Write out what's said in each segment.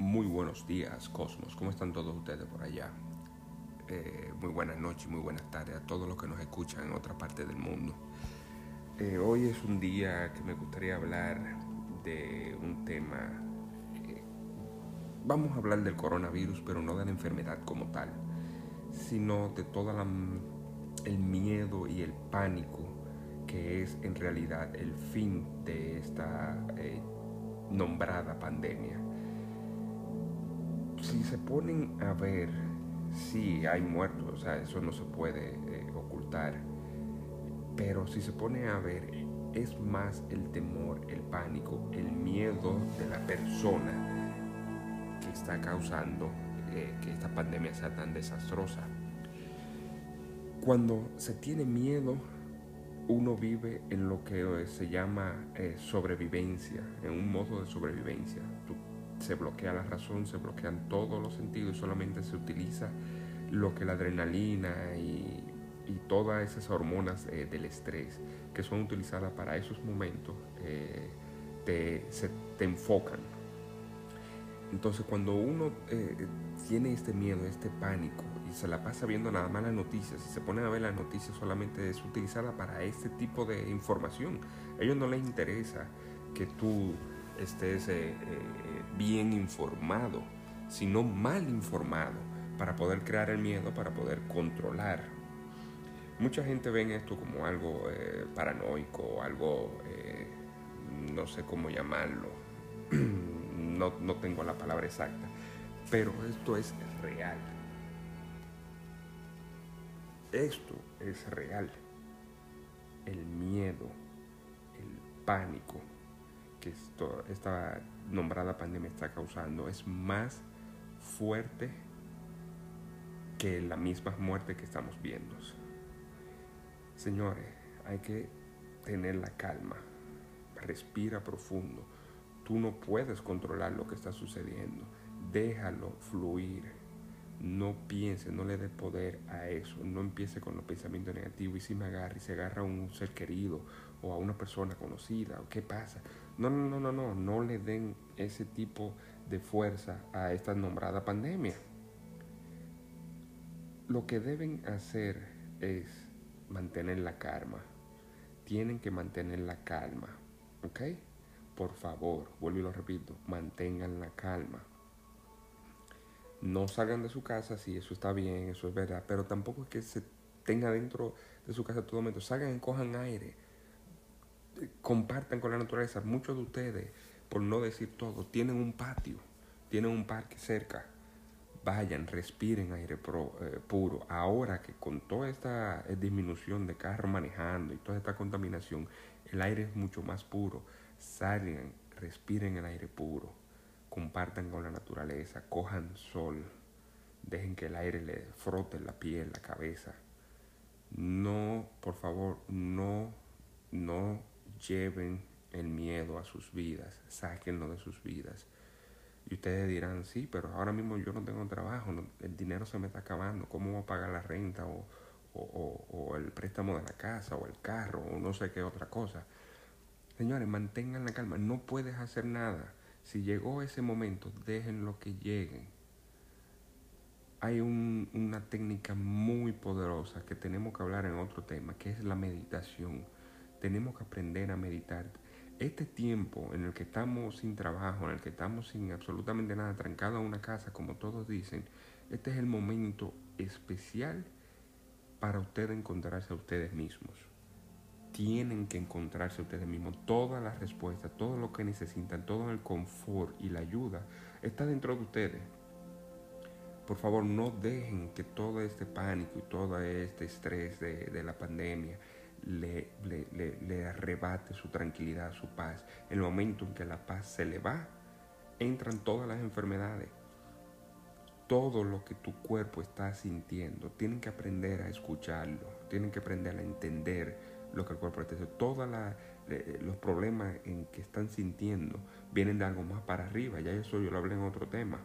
Muy buenos días, Cosmos. ¿Cómo están todos ustedes por allá? Eh, muy buenas noches, muy buenas tardes a todos los que nos escuchan en otra parte del mundo. Eh, hoy es un día que me gustaría hablar de un tema. Eh, vamos a hablar del coronavirus, pero no de la enfermedad como tal, sino de todo el miedo y el pánico que es en realidad el fin de esta nombrada pandemia. Si se ponen a ver, sí hay muertos, o sea, eso no se puede eh, ocultar, pero si se pone a ver, es más el temor, el pánico, el miedo de la persona que está causando eh, que esta pandemia sea tan desastrosa. Cuando se tiene miedo, uno vive en lo que se llama eh, sobrevivencia, en un modo de sobrevivencia. Se bloquea la razón, se bloquean todos los sentidos y solamente se utiliza lo que la adrenalina y, todas esas hormonas eh, del estrés que son utilizadas para esos momentos te, se, te enfocan. Entonces cuando uno tiene este miedo, este pánico, se la pasa viendo nada más las noticias, si se pone a ver las noticias solamente es utilizada para este tipo de información. A ellos no les interesa que tú estés eh, eh, bien informado, sino mal informado para poder crear el miedo, para poder controlar. Mucha gente ve esto como algo eh, paranoico, algo, no sé cómo llamarlo, no, no tengo la palabra exacta, pero esto es real esto es real. El miedo, el pánico que esta nombrada pandemia está causando es más fuerte que la misma muerte que estamos viendo. Señores, hay que tener la calma, respira profundo. Tú no puedes controlar lo que está sucediendo. Déjalo fluir no piense, no le dé poder a eso, no empiece con los pensamientos negativos y si me agarra y se agarra a un ser querido o a una persona conocida, ¿qué pasa? No, no, no, no, no, no le den ese tipo de fuerza a esta nombrada pandemia. Lo que deben hacer es mantener la calma. Tienen que mantener la calma, ¿ok? Por favor, vuelvo y lo repito, mantengan la calma no salgan de su casa, sí, eso está bien, eso es verdad, pero tampoco es que se tenga dentro de su casa todo momento. Salgan y cojan aire, compartan con la naturaleza. Muchos de ustedes, por no decir todo, tienen un patio, tienen un parque cerca. Vayan, respiren aire eh, puro. Ahora que con toda esta eh, disminución de carros manejando y toda esta contaminación, el aire es mucho más puro. Salgan, respiren el aire puro compartan con la naturaleza, cojan sol, dejen que el aire le frote la piel, la cabeza. No, por favor, no, no lleven el miedo a sus vidas, sáquenlo de sus vidas. Y ustedes dirán, sí, pero ahora mismo yo no tengo trabajo, el dinero se me está acabando, ¿cómo voy a pagar la renta o, o, o, el préstamo de la casa o el carro o no sé qué otra cosa? Señores, mantengan la calma, no puedes hacer nada si llegó ese momento, déjenlo que lleguen. Hay una técnica muy poderosa que tenemos que hablar en otro tema, que es la meditación. Tenemos que aprender a meditar. Este tiempo en el que estamos sin trabajo, en el que estamos sin absolutamente nada, trancado en una casa, como todos dicen, este es el momento especial para ustedes encontrarse a ustedes mismos tienen que encontrarse ustedes mismos. Todas las respuestas, todo lo que necesitan, todo el confort y la ayuda está dentro de ustedes. Por favor, no dejen que todo este pánico y todo este estrés de, la pandemia le, le, arrebate su tranquilidad, su paz. En el momento en que la paz se le va, entran todas las enfermedades. Todo lo que tu cuerpo está sintiendo, tienen que aprender a escucharlo, tienen que aprender a entender lo que el cuerpo está Todos los problemas en que están sintiendo vienen de algo más para arriba. Ya eso yo lo hablé en otro tema.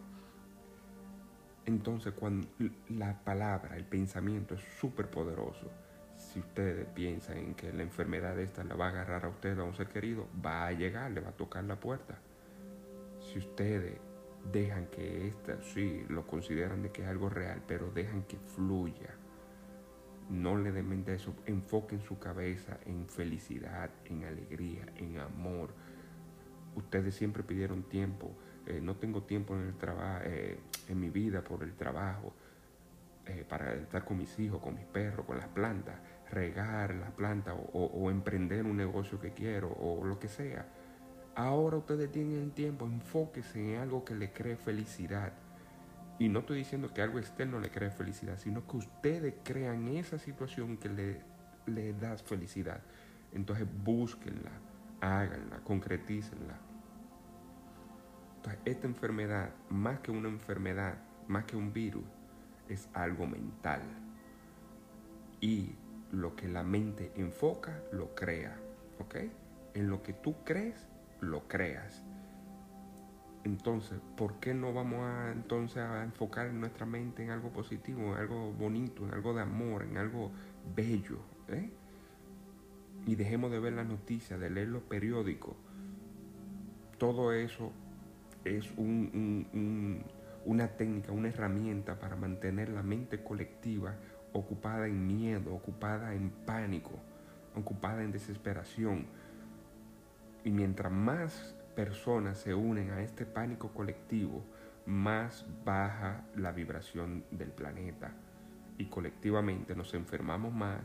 Entonces, cuando la palabra, el pensamiento es súper poderoso. Si ustedes piensan en que la enfermedad esta la va a agarrar a usted, a un ser querido, va a llegar, le va a tocar la puerta. Si ustedes dejan que esta, sí, lo consideran de que es algo real, pero dejan que fluya. No le den mente eso, enfoquen su cabeza en felicidad, en alegría, en amor. Ustedes siempre pidieron tiempo, eh, no tengo tiempo en el eh, en mi vida por el trabajo, eh, para estar con mis hijos, con mis perros, con las plantas, regar las plantas o, o emprender un negocio que quiero o lo que sea Ahora ustedes tienen tiempo, enfóquese en algo que le cree felicidad. Y no estoy diciendo que algo externo le cree felicidad, sino que ustedes crean esa situación que le, le da felicidad. Entonces búsquenla, háganla, concretícenla. Entonces esta enfermedad, más que una enfermedad, más que un virus, es algo mental. Y lo que la mente enfoca, lo crea. ¿Ok? En lo que tú crees, lo creas. Entonces, ¿por qué no vamos a entonces a enfocar nuestra mente en algo positivo, en algo bonito, en algo de amor, en algo bello? Eh? Y dejemos de ver las noticias, de leer los periódicos. Todo eso es una técnica, una herramienta para mantener la mente colectiva ocupada en miedo, ocupada en pánico, ocupada en desesperación y mientras más personas se unen a este pánico colectivo, más baja la vibración del planeta. Y colectivamente nos enfermamos más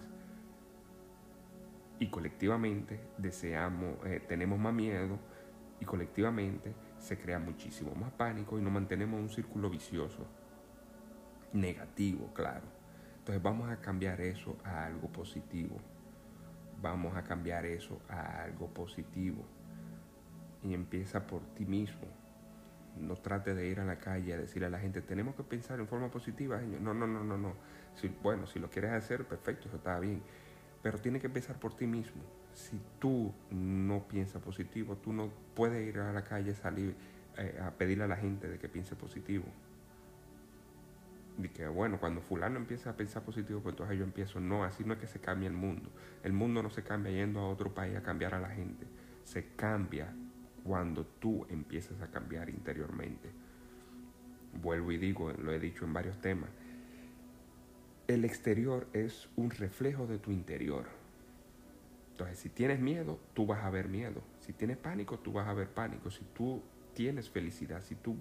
y colectivamente deseamos, eh, tenemos más miedo y colectivamente se crea muchísimo más pánico y nos mantenemos en un círculo vicioso, negativo, claro. Entonces vamos a cambiar eso a algo positivo vamos a cambiar eso a algo positivo. Y empieza por ti mismo. No trate de ir a la calle a decirle a la gente, tenemos que pensar en forma positiva. No, no, no, no, no. Si, bueno, si lo quieres hacer, perfecto, eso está bien. Pero tiene que empezar por ti mismo. Si tú no piensas positivo, tú no puedes ir a la calle, salir eh, a pedirle a la gente de que piense positivo y que bueno, cuando fulano empieza a pensar positivo, pues entonces yo empiezo. No, así no es que se cambie el mundo. El mundo no se cambia yendo a otro país a cambiar a la gente. Se cambia cuando tú empiezas a cambiar interiormente. Vuelvo y digo, lo he dicho en varios temas. El exterior es un reflejo de tu interior. Entonces, si tienes miedo, tú vas a ver miedo. Si tienes pánico, tú vas a ver pánico. Si tú tienes felicidad, si tú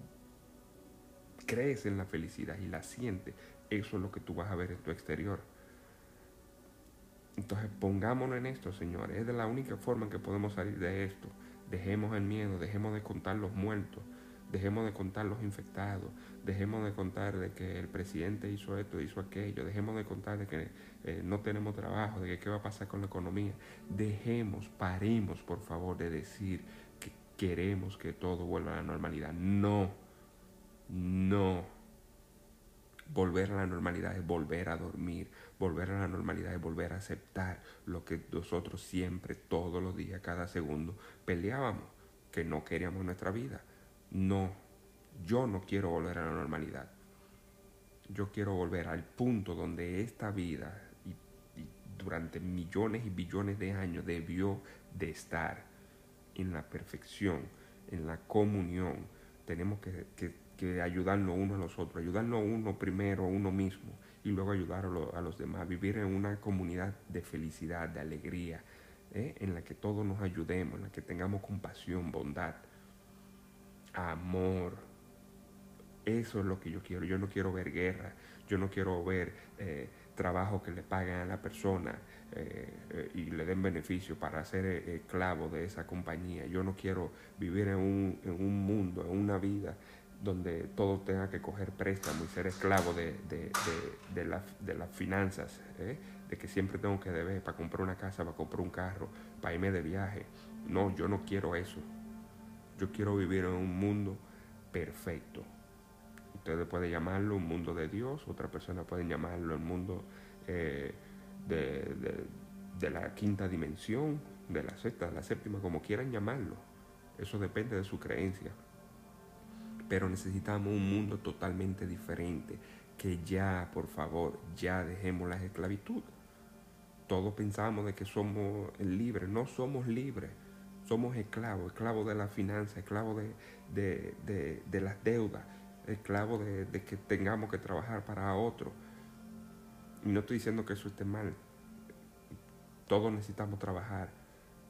crees en la felicidad y la sientes, eso es lo que tú vas a ver en tu exterior. Entonces pongámonos en esto, señores. Es de la única forma en que podemos salir de esto. Dejemos el miedo, dejemos de contar los muertos, dejemos de contar los infectados, dejemos de contar de que el presidente hizo esto, hizo aquello, dejemos de contar de que eh, no tenemos trabajo, de que qué va a pasar con la economía. Dejemos, paremos, por favor, de decir que queremos que todo vuelva a la normalidad. No no. Volver a la normalidad es volver a dormir. Volver a la normalidad es volver a aceptar lo que nosotros siempre, todos los días, cada segundo, peleábamos, que no queríamos nuestra vida. No, yo no quiero volver a la normalidad. Yo quiero volver al punto donde esta vida y, durante millones y billones de años debió de estar en la perfección, en la comunión. Tenemos que que ayudarnos uno a los otros, ayudarnos uno primero, a uno mismo, y luego ayudar a, los demás, vivir en una comunidad de felicidad, de alegría, ¿eh? en la que todos nos ayudemos, en la que tengamos compasión, bondad, amor. Eso es lo que yo quiero. Yo no quiero ver guerra, yo no quiero ver eh, trabajo que le paguen a la persona eh, y le den beneficio para ser esclavo de esa compañía. Yo no quiero vivir en un, en un mundo, en una vida donde todo tenga que coger préstamo y ser esclavo de, las finanzas, ¿eh? de que siempre tengo que deber para comprar una casa, para comprar un carro, para irme de viaje. No, yo no quiero eso. Yo quiero vivir en un mundo perfecto. Ustedes pueden llamarlo un mundo de Dios, otra persona pueden llamarlo el mundo eh, de, la quinta dimensión, de la sexta, de la séptima, como quieran llamarlo. Eso depende de su creencia pero necesitamos un mundo totalmente diferente, que ya, por favor, ya dejemos la esclavitud. Todos pensamos de que somos libres, no somos libres, somos esclavos, esclavos de la finanza, esclavos de, de, las deudas, esclavos de, que tengamos que trabajar para otro. Y no estoy diciendo que eso esté mal. Todos necesitamos trabajar.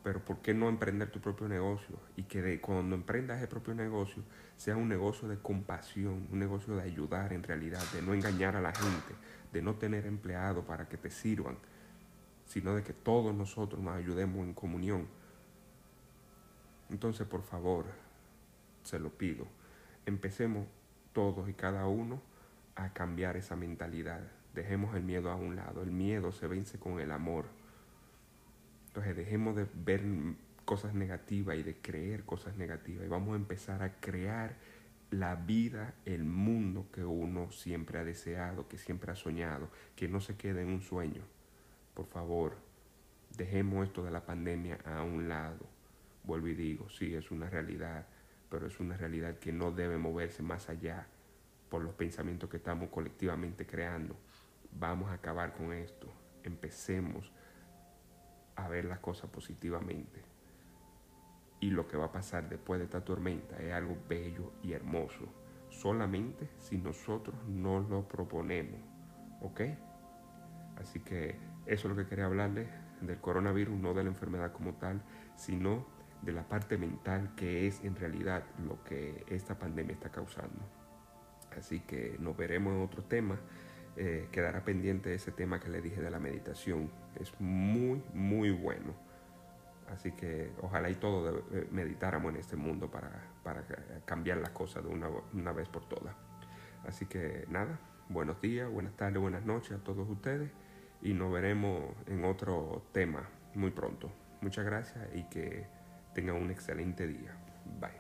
Pero ¿por qué no emprender tu propio negocio? Y que de, cuando emprendas el propio negocio sea un negocio de compasión, un negocio de ayudar en realidad, de no engañar a la gente, de no tener empleados para que te sirvan, sino de que todos nosotros nos ayudemos en comunión. Entonces, por favor, se lo pido, empecemos todos y cada uno a cambiar esa mentalidad. Dejemos el miedo a un lado. El miedo se vence con el amor. Entonces dejemos de ver cosas negativas y de creer cosas negativas y vamos a empezar a crear la vida, el mundo que uno siempre ha deseado, que siempre ha soñado, que no se quede en un sueño. Por favor, dejemos esto de la pandemia a un lado. Vuelvo y digo, sí, es una realidad, pero es una realidad que no debe moverse más allá por los pensamientos que estamos colectivamente creando. Vamos a acabar con esto. Empecemos a ver las cosas positivamente. Y lo que va a pasar después de esta tormenta es algo bello y hermoso, solamente si nosotros no lo proponemos. ¿Ok? Así que eso es lo que quería hablarles del coronavirus, no de la enfermedad como tal, sino de la parte mental que es en realidad lo que esta pandemia está causando. Así que nos veremos en otro tema. Eh, quedará pendiente ese tema que le dije de la meditación. Es muy, muy bueno. Así que ojalá y todos eh, meditáramos en este mundo para, para cambiar las cosas de una, una vez por todas. Así que nada, buenos días, buenas tardes, buenas noches a todos ustedes y nos veremos en otro tema muy pronto. Muchas gracias y que tengan un excelente día. Bye.